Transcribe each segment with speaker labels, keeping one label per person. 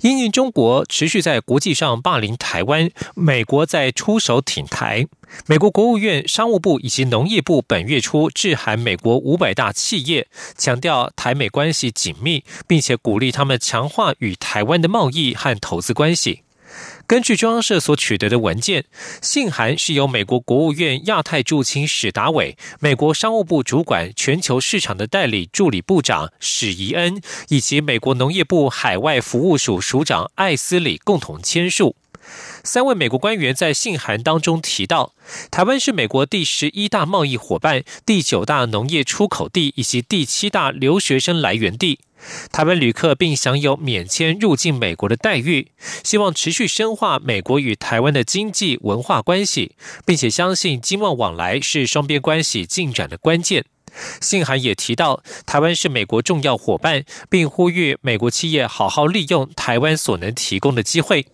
Speaker 1: 因应中国持续在国际上霸凌台湾，美国在出手挺台。美国国务院、商务部以及农业部本月初致函美国五百大企业，强调台美关系紧密，并且鼓励他们强化与台湾的贸易和投资关系。根据中央社所取得的文件，信函是由美国国务院亚太驻青史达伟、美国商务部主管全球市场的代理助理部长史怡恩，以及美国农业部海外服务署署长艾斯里共同签署。三位美国官员在信函当中提到，台湾是美国第十一大贸易伙伴、第九大农业出口地以及第七大留学生来源地。台湾旅客并享有免签入境美国的待遇，希望持续深化美国与台湾的经济文化关系，并且相信经贸往来是双边关系进展的关键。信函也提到，台湾是美国重要伙伴，并呼吁美国企业好好利用台湾所能提供的机会。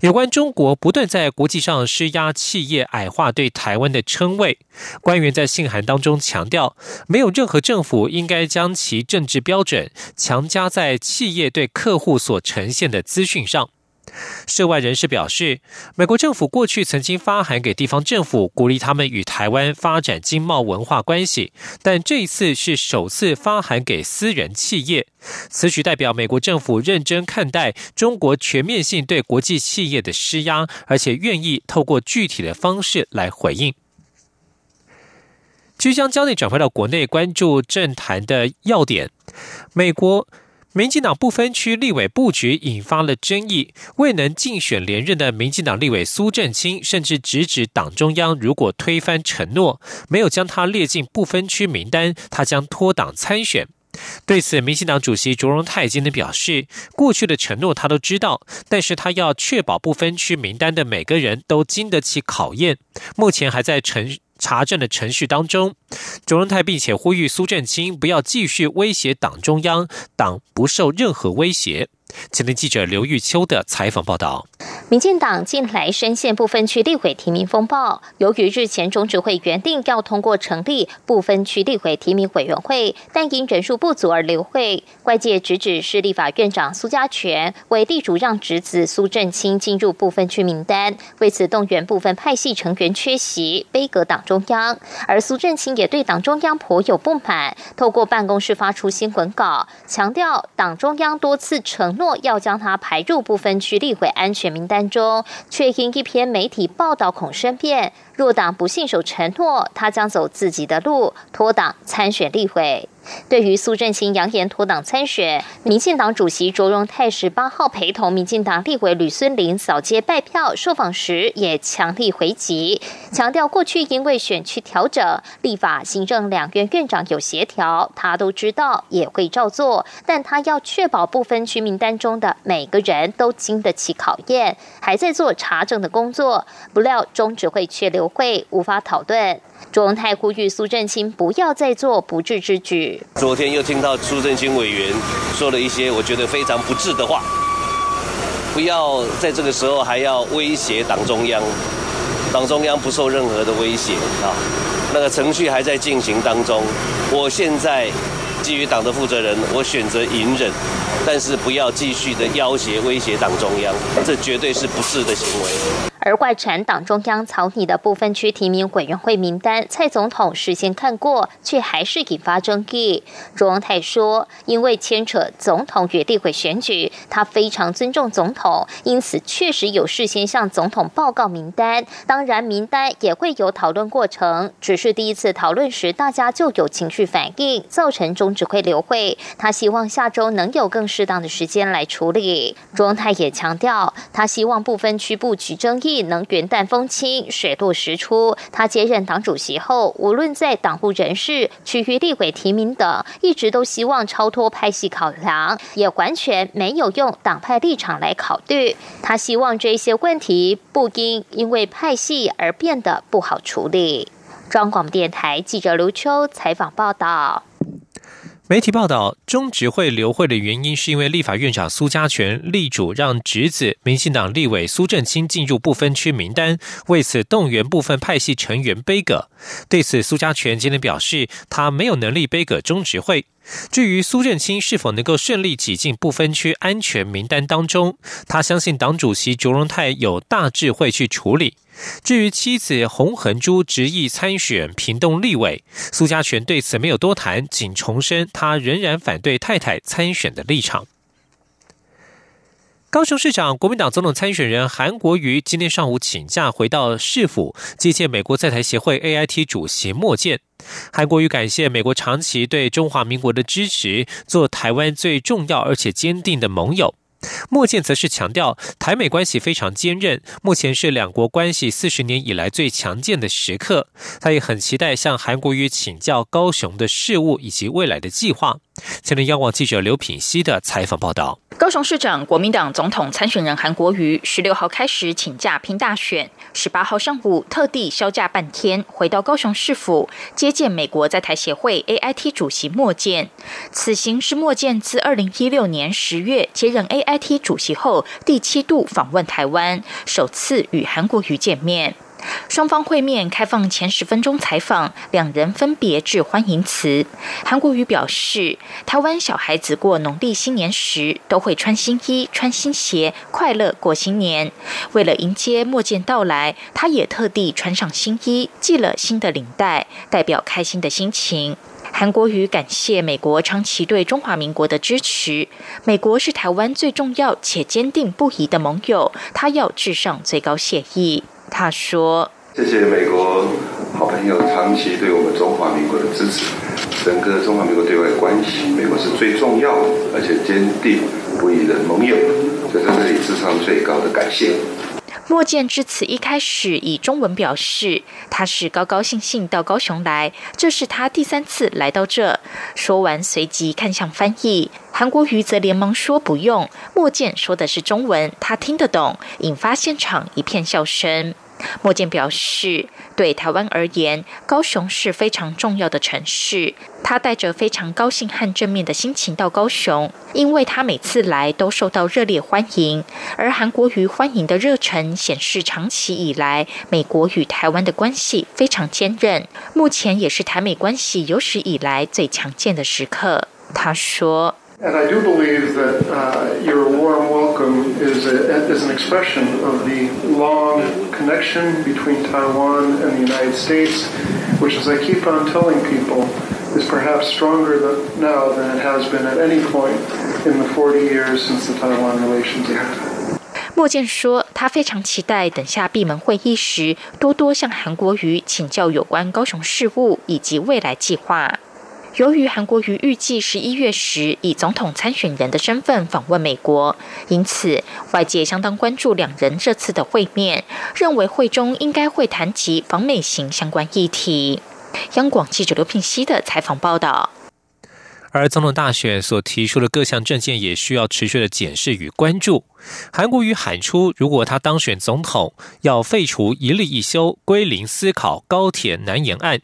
Speaker 1: 有关中国不断在国际上施压企业矮化对台湾的称谓，官员在信函当中强调，没有任何政府应该将其政治标准强加在企业对客户所呈现的资讯上。涉外人士表示，美国政府过去曾经发函给地方政府，鼓励他们与台湾发展经贸文化关系，但这一次是首次发函给私人企业。此举代表美国政府认真看待中国全面性对国际企业的施压，而且愿意透过具体的方式来回应。即将焦点转回到国内，关注政坛的要点，美国。民进党不分区立委布局引发了争议，未能竞选连任的民进党立委苏振清，甚至直指党中央如果推翻承诺，没有将他列进不分区名单，他将脱党参选。对此，民进党主席卓荣泰今天表示，过去的承诺他都知道，但是他要确保不分区名单的每个人都经得起考验，目前还在程。查证的程序当中，卓荣泰并且呼吁苏振清不要继续威胁党中央，党不受任何威胁。前天记者刘玉秋的采访报道。
Speaker 2: 民进党近来深陷部分区立委提名风暴，由于日前中执会原定要通过成立部分区立委提名委员会，但因人数不足而流会。外界直指是立法院长苏家全为地主让侄子苏振清进入部分区名单，为此动员部分派系成员缺席，背阁党中央。而苏振清也对党中央颇有不满，透过办公室发出新闻稿，强调党中央多次承诺要将他排入部分区立委安全名单。中，却因一篇媒体报道恐生变，若党不信守承诺，他将走自己的路，脱党参选立委。对于苏振清扬言脱党参选，民进党主席卓荣泰十八号陪同民进党立委吕孙林扫街拜票，受访时也强力回击，强调过去因为选区调整、立法、行政两院院长有协调，他都知道也会照做，但他要确保不分区名单中的每个人都经得起考验，还在做查证的工作。不料中指会却留会，无法讨论。卓荣泰呼吁苏振清不要再做不智之举。
Speaker 3: 昨天又听到苏振清委员说了一些我觉得非常不智的话，不要在这个时候还要威胁党中央，党中央不受任何的威胁啊，那个程序还在进行当中。我现在基于党的负责人，我选择隐忍，但是不要继续的要挟威胁党中央，这绝对是不智的行为。
Speaker 2: 而外传党中央草拟的部分区提名委员会名单，蔡总统事先看过，却还是引发争议。卓荣泰说，因为牵扯总统与立委选举，他非常尊重总统，因此确实有事先向总统报告名单。当然，名单也会有讨论过程，只是第一次讨论时，大家就有情绪反应，造成中指挥刘会。他希望下周能有更适当的时间来处理。卓荣泰也强调，他希望部分区布局争议。能元旦风清，水落石出。他接任党主席后，无论在党务人事、区域立委提名等，一直都希望超脱派系考量，也完全没有用党派立场来考虑。他希望这些问题不应因为派系而变得不好处理。
Speaker 4: 中广电台记者卢秋采访报道。
Speaker 1: 媒体报道，中执会留会的原因是因为立法院长苏家全力主让侄子民进党立委苏正清进入不分区名单，为此动员部分派系成员背葛。对此，苏家全今天表示，他没有能力背葛中执会。至于苏正清是否能够顺利挤进不分区安全名单当中，他相信党主席卓荣泰有大智慧去处理。至于妻子洪恒珠执意参选屏东立委，苏家全对此没有多谈，仅重申他仍然反对太太参选的立场。高雄市长、国民党总统参选人韩国瑜今天上午请假回到市府接见美国在台协会 AIT 主席莫健。韩国瑜感谢美国长期对中华民国的支持，做台湾最重要而且坚定的盟友。莫健则是强调，台美关系非常坚韧，目前是两国关系四十年以来最强健的时刻。他也很期待向韩国瑜请教高雄的事务以及未来的计划。前天央广记者刘品熙的采访报道：
Speaker 5: 高雄市长、国民党总统参选人韩国瑜十六号开始请假拼大选，十八号上午特地休假半天，回到高雄市府接见美国在台协会 AIT 主席莫健。此行是莫健自二零一六年十月接任 AIT 主席后第七度访问台湾，首次与韩国瑜见面。双方会面开放前十分钟采访，两人分别致欢迎词。韩国瑜表示，台湾小孩子过农历新年时都会穿新衣、穿新鞋，快乐过新年。为了迎接莫健到来，他也特地穿上新衣，系了新的领带，代表开心的心情。韩国瑜感谢美国长期对中华民国的支持，美国是台湾最重要且坚定不移的盟友，他要致上最高谢意。他说：“谢谢美国好朋友长期对我们中华民国的支持，整个中华民国对外关系，美国是最重要而且坚定不移的盟友，就在这里致上最高的感谢。”莫健至此一开始以中文表示，他是高高兴兴到高雄来，这是他第三次来到这。说完，随即看向翻译，韩国瑜则连忙说不用。莫健说的是中文，他听得懂，引发现场一片笑声。莫健表示，对台湾而言，高雄是非常重要的城市。他带着非常高兴和正面的心情到高雄，因为他每次来都受到热烈欢迎。而韩国瑜欢迎的热忱，显示长期以来美国与台湾的关系非常坚韧，目前也是台美关系有史以来最强健的时刻。他说。And I do believe that uh, your warm welcome is, a, is an expression of the long connection between Taiwan and the United States, which, as I keep on telling people, is perhaps stronger than, now than it has been at any point in the 40 years since the Taiwan Relations Act. 莫健说，他非常期待等下闭门会议时，多多向韩国瑜请教有关高雄事务以及未来计划。 由于韩国瑜预计十一月时以总统参选人的身份访问美国，因此外界相当关注两人这次的会面，认为会中应该会谈及访美行相关议题。央广记者刘聘熙的采访报道。
Speaker 1: 而总统大选所提出的各项政见也需要持续的检视与关注。韩国瑜喊出，如果他当选总统，要废除一例一休，归零思考高铁南延案。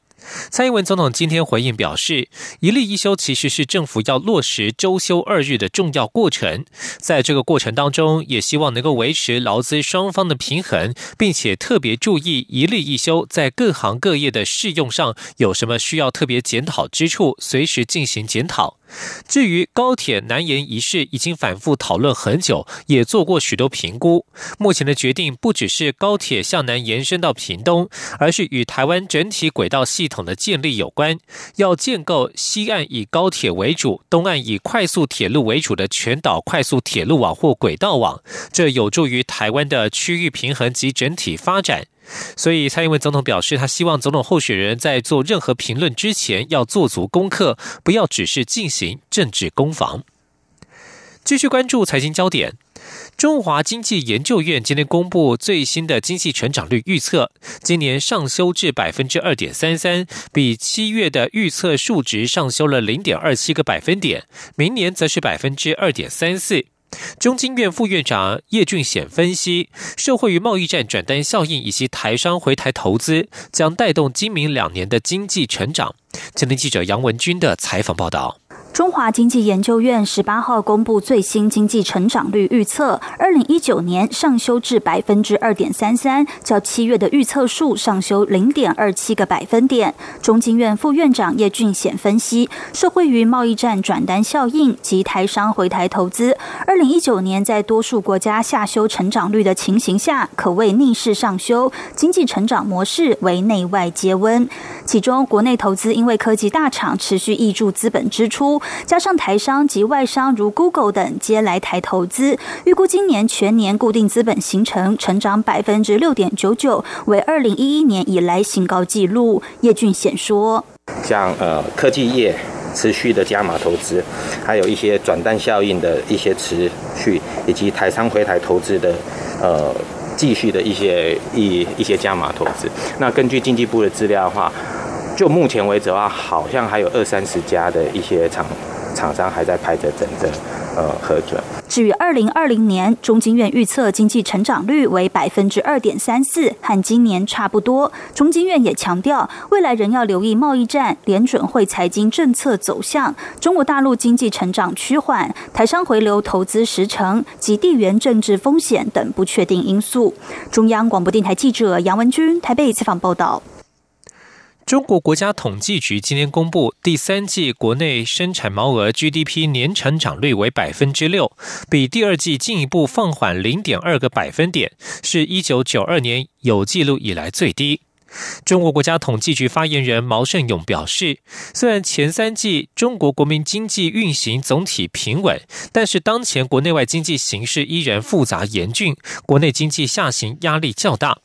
Speaker 1: 蔡英文总统今天回应表示，一例一休其实是政府要落实周休二日的重要过程，在这个过程当中，也希望能够维持劳资双方的平衡，并且特别注意一例一休在各行各业的适用上有什么需要特别检讨之处，随时进行检讨。至于高铁南延一事，已经反复讨论很久，也做过许多评估。目前的决定不只是高铁向南延伸到屏东，而是与台湾整体轨道系统的建立有关。要建构西岸以高铁为主，东岸以快速铁路为主的全岛快速铁路网或轨道网，这有助于台湾的区域平衡及整体发展。所以，蔡英文总统表示，他希望总统候选人在做任何评论之前，要做足功课，不要只是进行政治攻防。继续关注财经焦点，中华经济研究院今天公布最新的经济成长率预测，今年上修至百分之二点三三，比七月的预测数值上修了零点二七个百分点，明年则是百分之二点三四。中经院副院长叶俊显分析，受惠于贸易战转单效应以及台商回台投资，将带动今明两年的经济成长。今天记者杨文军的采访报道。
Speaker 6: 中华经济研究院十八号公布最新经济成长率预测，二零一九年上修至百分之二点三三，较七月的预测数上修零点二七个百分点。中经院副院长叶俊显分析，受惠于贸易战转单效应及台商回台投资，二零一九年在多数国家下修成长率的情形下，可谓逆势上修，经济成长模式为内外皆温。其中，国内投资因为科技大厂持续挹注资本支出。加上台商及外商如 Google 等皆来台投资，预估今年全年固定资本形成成长百分之六点九九，为二零一一年以来新高纪录。叶俊显说：“
Speaker 7: 像呃科技业持续的加码投资，还有一些转淡效应的一些持续，以及台商回台投资的呃继续的一些一一些加码投资。那根据经济部的资料的话。”就目前为止的话，好像还有二三十家的一些厂厂商还在排着等着呃核准。
Speaker 6: 至于二零二零年，中经院预测经济成长率为百分之二点三四，和今年差不多。中经院也强调，未来仍要留意贸易战、联准会财经政策走向、中国大陆经济成长趋缓、台商回流投资时程及地缘政治风险等不确定因素。中央广播电台记者杨文君台北采访报道。
Speaker 1: 中国国家统计局今天公布，第三季国内生产毛额 GDP 年成长率为百分之六，比第二季进一步放缓零点二个百分点，是一九九二年有记录以来最低。中国国家统计局发言人毛盛勇表示，虽然前三季中国国民经济运行总体平稳，但是当前国内外经济形势依然复杂严峻，国内经济下行压力较大。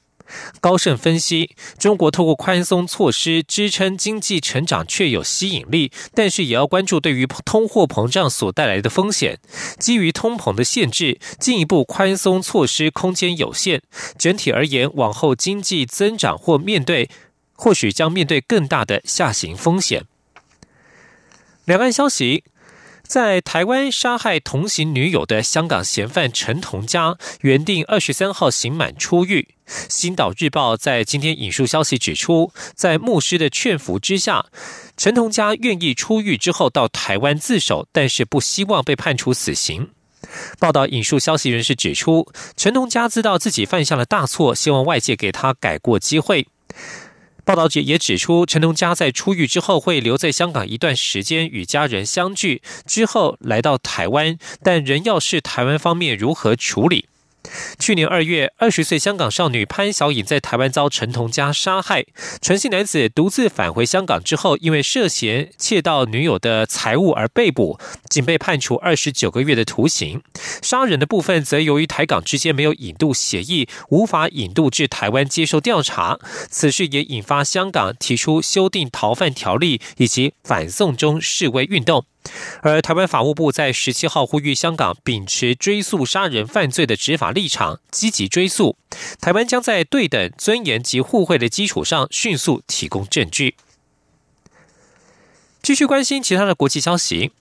Speaker 1: 高盛分析，中国透过宽松措施支撑经济成长确有吸引力，但是也要关注对于通货膨胀所带来的风险。基于通膨的限制，进一步宽松措施空间有限。整体而言，往后经济增长或面对，或许将面对更大的下行风险。两岸消息。在台湾杀害同行女友的香港嫌犯陈同佳，原定二十三号刑满出狱。新岛日报在今天引述消息指出，在牧师的劝服之下，陈同佳愿意出狱之后到台湾自首，但是不希望被判处死刑。报道引述消息人士指出，陈同佳知道自己犯下了大错，希望外界给他改过机会。报道也也指出，陈同佳在出狱之后会留在香港一段时间与家人相聚，之后来到台湾，但仍要视台湾方面如何处理。去年二月，二十岁香港少女潘小颖在台湾遭陈同佳杀害。陈姓男子独自返回香港之后，因为涉嫌窃盗女友的财物而被捕，仅被判处二十九个月的徒刑。杀人的部分则由于台港之间没有引渡协议，无法引渡至台湾接受调查。此事也引发香港提出修订逃犯条例以及反送中示威运动。而台湾法务部在十七号呼吁香港秉持追诉杀人犯罪的执法立场，积极追诉。台湾将在对等、尊严及互惠的基础上，迅速提供证据。继续关心其他的国际消息。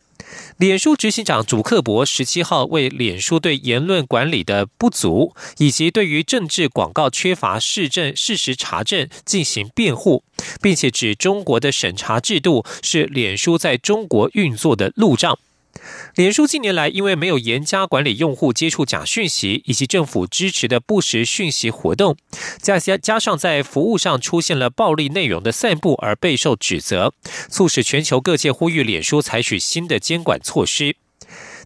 Speaker 1: 脸书执行长祖克伯十七号为脸书对言论管理的不足，以及对于政治广告缺乏市政事实查证进行辩护，并且指中国的审查制度是脸书在中国运作的路障。脸书近年来因为没有严加管理用户接触假讯息，以及政府支持的不实讯息活动，加加加上在服务上出现了暴力内容的散布而备受指责，促使全球各界呼吁脸书采取新的监管措施。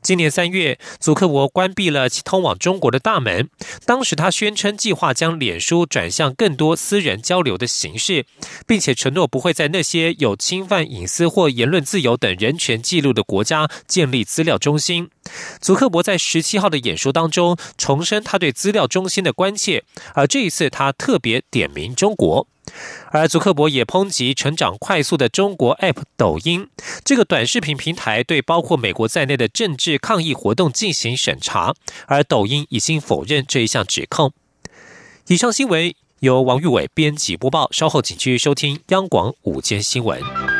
Speaker 1: 今年三月，祖克伯关闭了通往中国的大门。当时他宣称计划将脸书转向更多私人交流的形式，并且承诺不会在那些有侵犯隐私或言论自由等人权记录的国家建立资料中心。祖克伯在十七号的演说当中重申他对资料中心的关切，而这一次他特别点名中国。而祖克伯也抨击成长快速的中国 App 抖音这个短视频平台对包括美国在内的政治抗议活动进行审查，而抖音已经否认这一项指控。以上新闻由王玉伟编辑播报，稍后请继续收听央广午间新闻。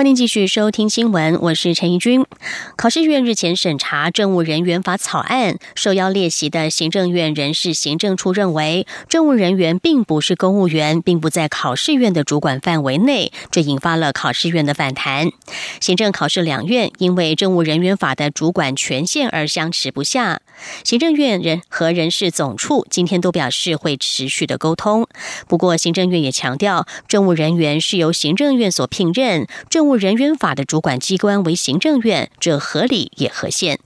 Speaker 8: 欢迎继续收听新闻，我是陈怡君。考试院日前审查政务人员法草案，受邀列席的行政院人事行政处认为，政务人员并不是公务员，并不在考试院的主管范围内，这引发了考试院的反弹。行政考试两院因为政务人员法的主管权限而相持不下。行政院人和人事总处今天都表示会持续的沟通。不过，行政院也强调，政务人员是由行政院所聘任，政务务人员法的主管机关为行政院，这合理也合宪。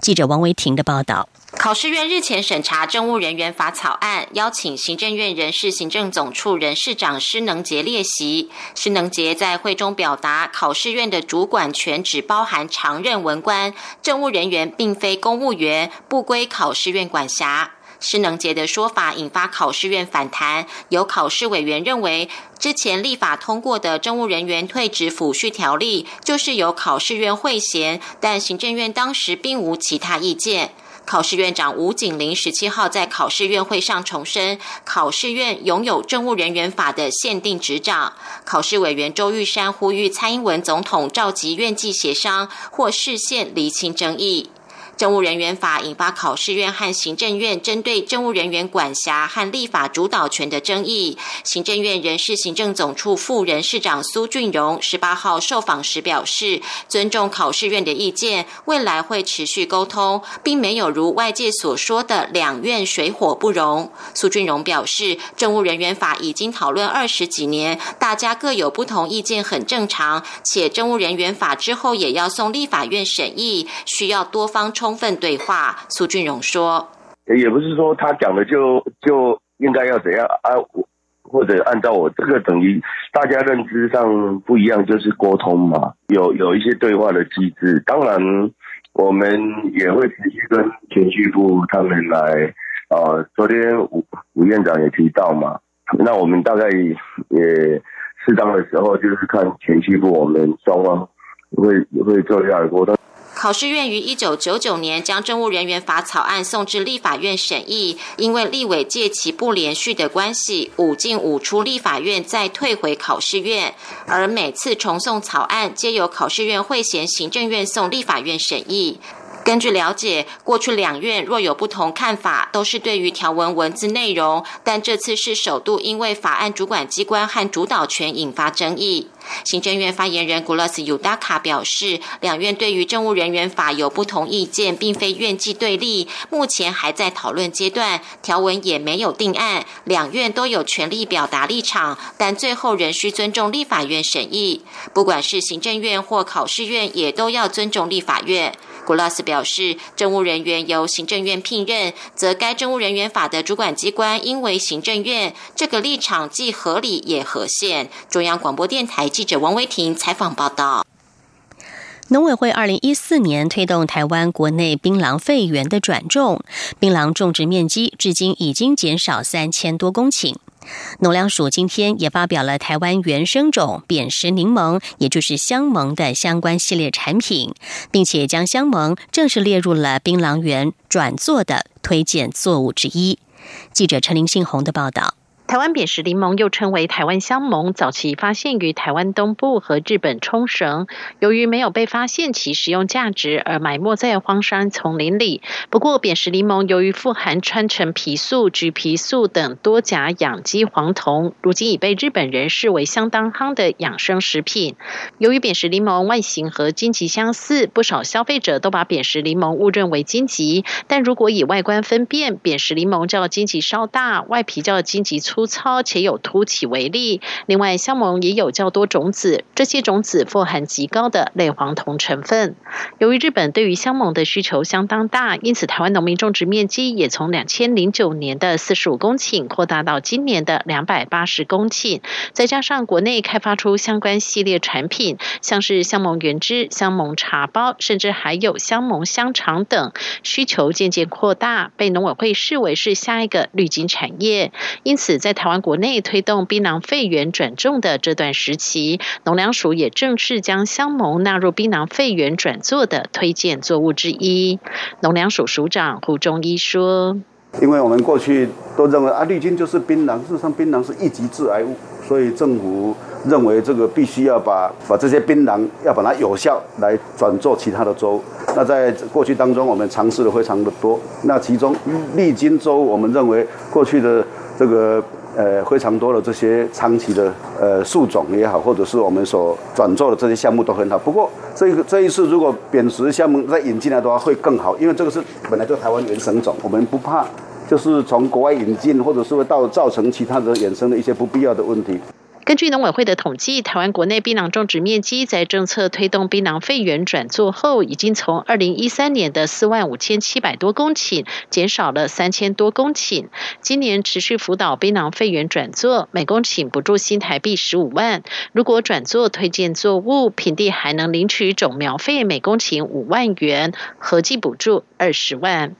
Speaker 8: 记者王维婷的报道。
Speaker 4: 考试院日前审查政务人员法草案，邀请行政院人事行政总处人事长施能杰列席。施能杰在会中表达，考试院的主管权只包含常任文官，政务人员并非公务员，不归考试院管辖。施能杰的说法引发考试院反弹，有考试委员认为，之前立法通过的政务人员退职抚恤条例就是由考试院会嫌，但行政院当时并无其他意见。考试院长吴景玲十七号在考试院会上重申，考试院拥有政务人员法的限定执掌。考试委员周玉山呼吁蔡英文总统召集院际协商，或视线厘清争议。政务人员法引发考试院和行政院针对政务人员管辖和立法主导权的争议。行政院人事行政总处副人事长苏俊荣十八号受访时表示，尊重考试院的意见，未来会持续沟通，并没有如外界所说的两院水火不容。苏俊荣表示，政务人员法已经讨论二十几年，大家各有不同意见很正常，且政务人员法之后也要送立法院审议，需要多方充。充分对话，苏俊荣说：“
Speaker 9: 也不是说他讲的就就应该要怎样啊，或者按照我这个等于大家认知上不一样，就是沟通嘛，有有一些对话的机制。当然，我们也会持续跟前序部他们来。呃，昨天吴吴院长也提到嘛，那我们大概也适当的时候就是看前序部，我们双方会会做一下沟通。”
Speaker 4: 考试院于一九九九年将政务人员法草案送至立法院审议，因为立委借其不连续的关系，五进五出立法院，再退回考试院。而每次重送草案，皆由考试院会衔行政院送立法院审议。根据了解，过去两院若有不同看法，都是对于条文文字内容，但这次是首度因为法案主管机关和主导权引发争议。行政院发言人古勒斯尤达卡表示，两院对于政务人员法有不同意见，并非院际对立，目前还在讨论阶段，条文也没有定案，两院都有权利表达立场，但最后仍需尊重立法院审议。不管是行政院或考试院，也都要尊重立法院。古拉斯表示，政务人员由行政院聘任，则该政务人员法的主管机关应为行政院。这个立场既合理也合宪。中央广播电台记者王维婷采访报道。
Speaker 8: 农委会二零一四年推动台湾国内槟榔废园的转种，槟榔种植面积至今已经减少三千多公顷。农粮署今天也发表了台湾原生种扁食柠檬，也就是香檬的相关系列产品，并且将香檬正式列入了槟榔园转作的推荐作物之一。记者陈林信宏的报道。
Speaker 10: 台湾扁食柠檬又称为台湾香檬，早期发现于台湾东部和日本冲绳，由于没有被发现其食用价值，而埋没在荒山丛林里。不过，扁食柠檬由于富含川橙皮素、橘皮素等多甲氧基黄酮，如今已被日本人视为相当夯的养生食品。由于扁食柠檬外形和荆棘相似，不少消费者都把扁食柠檬误认为荆棘。但如果以外观分辨，扁食柠檬较荆棘稍大，外皮较荆棘粗。粗糙且有凸起为例。另外，香檬也有较多种子，这些种子富含极高的类黄酮成分。由于日本对于香檬的需求相当大，因此台湾农民种植面积也从两千零九年的四十五公顷扩大到今年的两百八十公顷。再加上国内开发出相关系列产品，像是香檬原汁、香檬茶包，甚至还有香檬香肠等，需求渐渐扩大，被农委会视为是下一个绿金产业。因此，在在台湾国内推动槟榔肺源转种的这段时期，农粮署也正式将香檬纳入槟榔肺源转作的推荐作物之一。农粮署署长胡忠一说：“
Speaker 11: 因为我们过去都认为啊，绿金就是槟榔，事实上槟榔是一级致癌物，所以政府认为这个必须要把把这些槟榔要把它有效来转做其他的粥。那在过去当中，我们尝试的非常的多。那其中绿金州，我们认为过去的这个。”呃，非常多的这些长期的呃树种也好，或者是我们所转做的这些项目都很好。不过这个这一次如果扁食项目再引进来的话，会更好，因为这个是本来就台湾原生种，我们不怕就是从国外引进，或者是会到造成其他的衍生的一些不必要的问题。
Speaker 10: 根据农委会的统计，台湾国内槟榔种植面积在政策推动槟榔废园转作后，已经从二零一三年的四万五千七百多公顷减少了三千多公顷。今年持续辅导槟榔废园转作，每公顷补助新台币十五万。如果转作推荐作物，平地还能领取种苗费，每公顷五万元，合计补助二十万。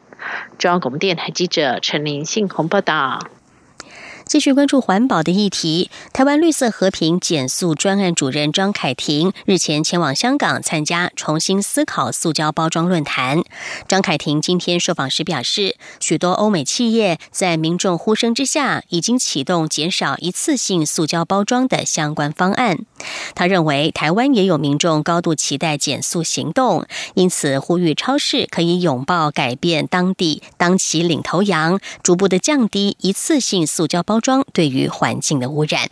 Speaker 10: 中央广播电台记者陈林信鸿报道。
Speaker 8: 继续关注环保的议题。台湾绿色和平减塑专案主任张凯婷日前前往香港参加重新思考塑胶包装论坛。张凯婷今天受访时表示，许多欧美企业在民众呼声之下，已经启动减少一次性塑胶包装的相关方案。他认为，台湾也有民众高度期待减塑行动，因此呼吁超市可以拥抱改变当地当起领头羊，逐步的降低一次性塑胶包。装对于环境的污染。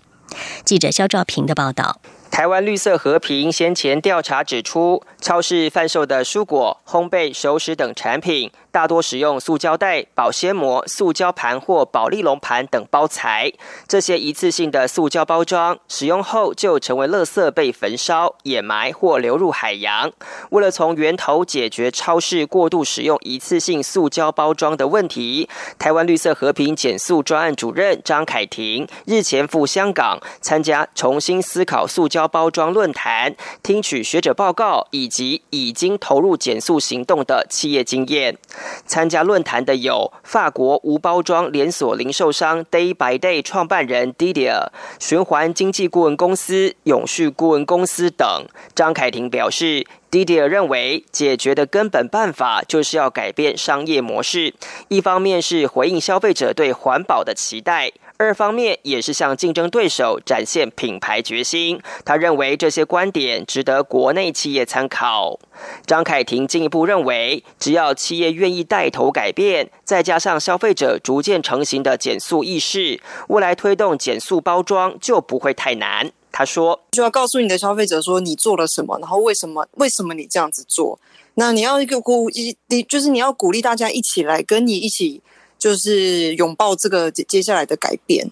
Speaker 8: 记者肖兆平的报道。
Speaker 12: 台湾绿色和平先前调查指出，超市贩售的蔬果、烘焙、熟食等产品。大多使用塑胶袋、保鲜膜、塑胶盘或保利龙盘等包材。这些一次性的塑胶包装使用后就成为垃圾，被焚烧、掩埋或流入海洋。为了从源头解决超市过度使用一次性塑胶包装的问题，台湾绿色和平减塑专案主任张凯婷日前赴香港参加重新思考塑胶包装论坛，听取学者报告以及已经投入减塑行动的企业经验。参加论坛的有法国无包装连锁零售商 Day by Day 创办人 Didier、循环经济顾问公司永续顾问公司等。张凯婷表示，Didier 认为解决的根本办法就是要改变商业模式，一方面是回应消费者对环保的期待。二方面也是向竞争对手展现品牌决心。他认为这些观点值得国内企业参考。张凯婷进一步认为，只要企业愿意带头改变，再加上消费者逐渐成型的减速意识，未来推动减速包装就不会太难。他说：“
Speaker 13: 就要告诉你的消费者说你做了什么，然后为什么为什么你这样子做？那你要一个鼓一，你就是你要鼓励大家一起来跟你一起。”就是拥抱这个接下来的改变。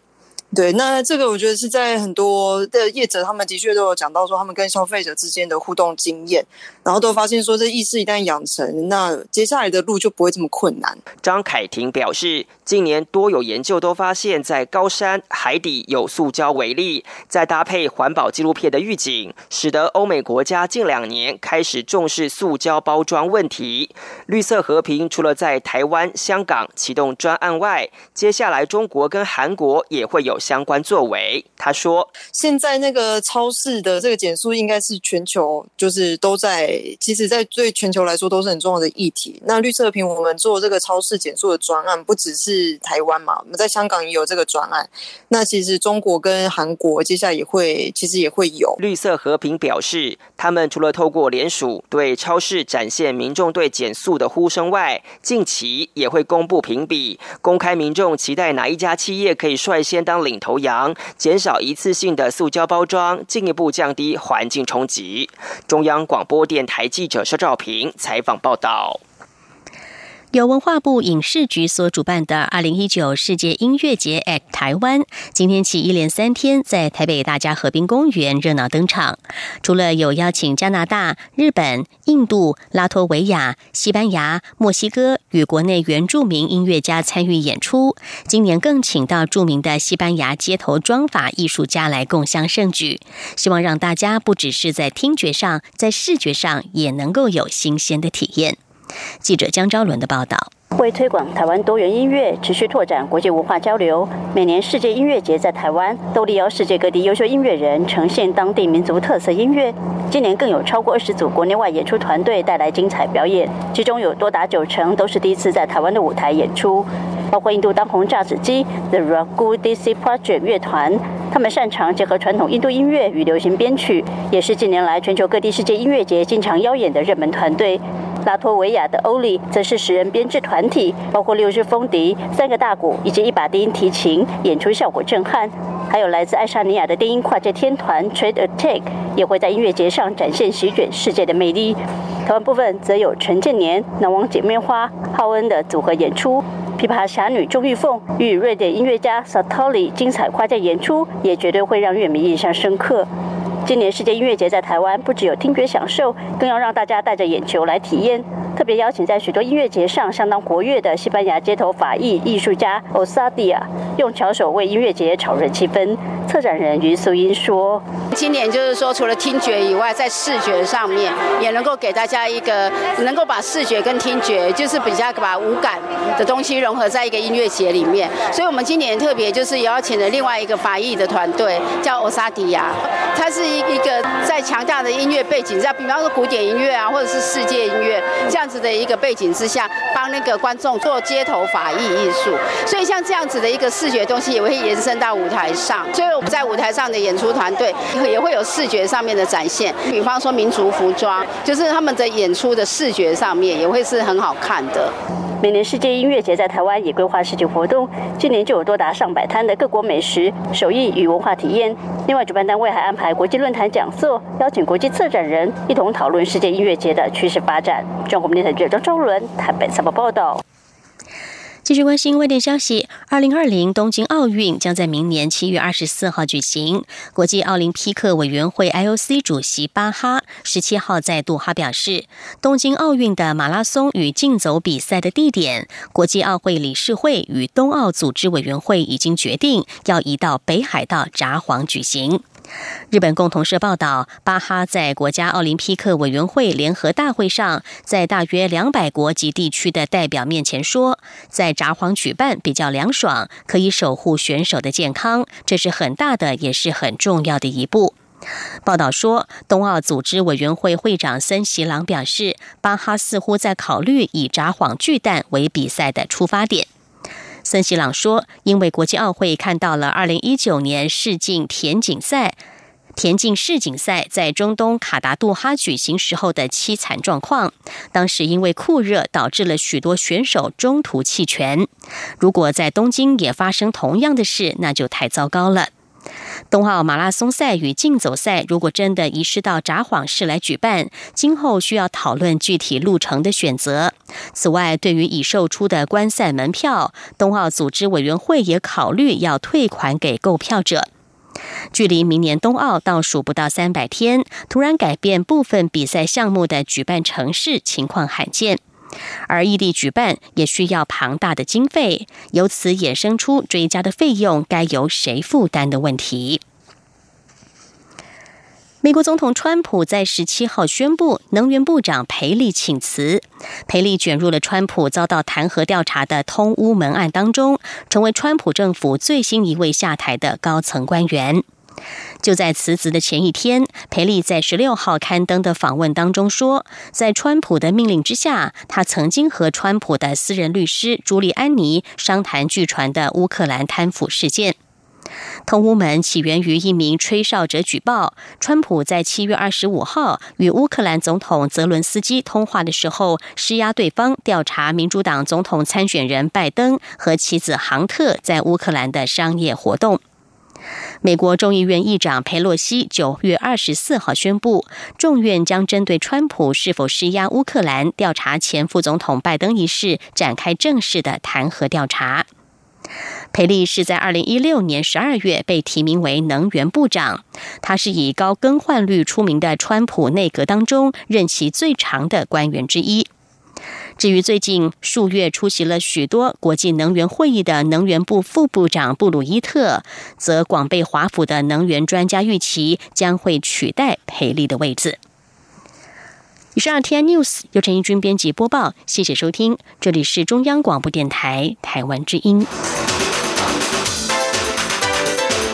Speaker 13: 对，那这个我觉得是在很多的业者，他们的确都有讲到说，他们跟消费者之间的互动经验，然后都发现说，这意识一旦养成，那接下来的路就不会这么困难。
Speaker 12: 张凯婷表示，近年多有研究都发现，在高山、海底有塑胶为例，再搭配环保纪录片的预警，使得欧美国家近两年开始重视塑胶包装问题。绿色和平除了在台湾、香港启动专案外，接下来中国跟韩国也会有。相关作为，他说：“
Speaker 13: 现在那个超市的这个减速应该是全球，就是都在，其实，在对全球来说都是很重要的议题。那绿色瓶我们做这个超市减速的专案，不只是是台湾嘛，我们在香港也有这个专案。那其实中国跟韩国接下来也会，其实也会有。
Speaker 12: 绿色和平表示，他们除了透过联署对超市展现民众对减速的呼声外，近期也会公布评比，公开民众期待哪一家企业可以率先当。”领头羊，减少一次性的塑胶包装，进一步降低环境冲击。中央广播电台记者肖兆平采访报道。
Speaker 8: 由文化部影视局所主办的二零一九世界音乐节 at 台湾，今天起一连三天在台北大家河滨公园热闹登场。除了有邀请加拿大、日本、印度、拉脱维亚、西班牙、墨西哥与国内原住民音乐家参与演出，今年更请到著名的西班牙街头妆法艺术家来共襄盛举，希望让大家不只是在听觉上，在视觉上也能够有新鲜的体验。记者江昭伦的报道。
Speaker 14: 为推广台湾多元音乐，持续拓展国际文化交流，每年世界音乐节在台湾都力邀世界各地优秀音乐人呈现当地民族特色音乐。今年更有超过二十组国内外演出团队带来精彩表演，其中有多达九成都是第一次在台湾的舞台演出。包括印度当红炸子鸡 The Raghu DC Project 乐团，他们擅长结合传统印度音乐与流行编曲，也是近年来全球各地世界音乐节经常邀演的热门团队。拉脱维亚的欧里则是十人编制团体，包括六支风笛、三个大鼓以及一把低音提琴，演出效果震撼。还有来自爱沙尼亚的低音跨界天团 Trade Attack 也会在音乐节上展现席卷世界的魅力。台湾部分则有陈建年、南王姐妹花、浩恩的组合演出，琵琶侠女钟玉凤与瑞典音乐家 Satoli 精彩跨界演出，也绝对会让乐迷印象深刻。今年世界音乐节在台湾，不只有听觉享受，更要让大家带着眼球来体验。特别邀请在许多音乐节上相当活跃的西班牙街头法艺艺术家 Osadia，用巧手为音乐节炒热气氛。策展人于素英说：“
Speaker 15: 今年就是说，除了听觉以外，在视觉上面也能够给大家一个能够把视觉跟听觉，就是比较把五感的东西融合在一个音乐节里面。所以我们今年特别就是邀请了另外一个法艺的团队，叫 Osadia，它是一个在强大的音乐背景，在比方说古典音乐啊，或者是世界音乐这样。”子的一个背景之下，帮那个观众做街头法艺艺术，所以像这样子的一个视觉东西也会延伸到舞台上。所以我们在舞台上的演出团队也会有视觉上面的展现，比方说民族服装，就是他们的演出的视觉上面也会是很好看的。
Speaker 14: 每年世界音乐节在台湾也规划世界活动，今年就有多达上百摊的各国美食、手艺与文化体验。另外，主办单位还安排国际论坛讲座，邀请国际策展人一同讨论世界音乐节的趋势发展。中国电台记者张周伦台北采报报道。
Speaker 8: 继续关心外电消息，二零二零东京奥运将在明年七月二十四号举行。国际奥林匹克委员会 （IOC） 主席巴哈十七号在杜哈表示，东京奥运的马拉松与竞走比赛的地点，国际奥会理事会与冬奥组织委员会已经决定要移到北海道札幌举行。日本共同社报道，巴哈在国家奥林匹克委员会联合大会上，在大约两百国及地区的代表面前说，在札幌举办比较凉爽，可以守护选手的健康，这是很大的，也是很重要的一步。报道说，冬奥组织委员会会长森喜朗表示，巴哈似乎在考虑以札幌巨蛋为比赛的出发点。森西朗说：“因为国际奥会看到了二零一九年世锦田径赛、田径世锦赛在中东卡达杜哈举行时候的凄惨状况，当时因为酷热导致了许多选手中途弃权。如果在东京也发生同样的事，那就太糟糕了。”冬奥马拉松赛与竞走赛如果真的移师到札幌市来举办，今后需要讨论具体路程的选择。此外，对于已售出的观赛门票，冬奥组织委员会也考虑要退款给购票者。距离明年冬奥倒数不到三百天，突然改变部分比赛项目的举办城市，情况罕见。而异地举办也需要庞大的经费，由此衍生出追加的费用该由谁负担的问题。美国总统川普在十七号宣布，能源部长裴利请辞，裴利卷入了川普遭到弹劾调查的通乌门案当中，成为川普政府最新一位下台的高层官员。就在辞职的前一天，裴利在十六号刊登的访问当中说，在川普的命令之下，他曾经和川普的私人律师朱利安尼商谈据传的乌克兰贪腐事件。通乌门起源于一名吹哨者举报，川普在七月二十五号与乌克兰总统泽伦斯基通话的时候，施压对方调查民主党总统参选人拜登和妻子杭特在乌克兰的商业活动。美国众议院议长佩洛西九月二十四号宣布，众院将针对川普是否施压乌克兰、调查前副总统拜登一事展开正式的弹劾调查。佩利是在二零一六年十二月被提名为能源部长，他是以高更换率出名的川普内阁当中任期最长的官员之一。至于最近数月出席了许多国际能源会议的能源部副部长布鲁伊特，则广被华府的能源专家预期将会取代裴利的位置。以上 T N News 由陈义军编辑播报，谢谢收听，这里是中央广播电台台湾之音。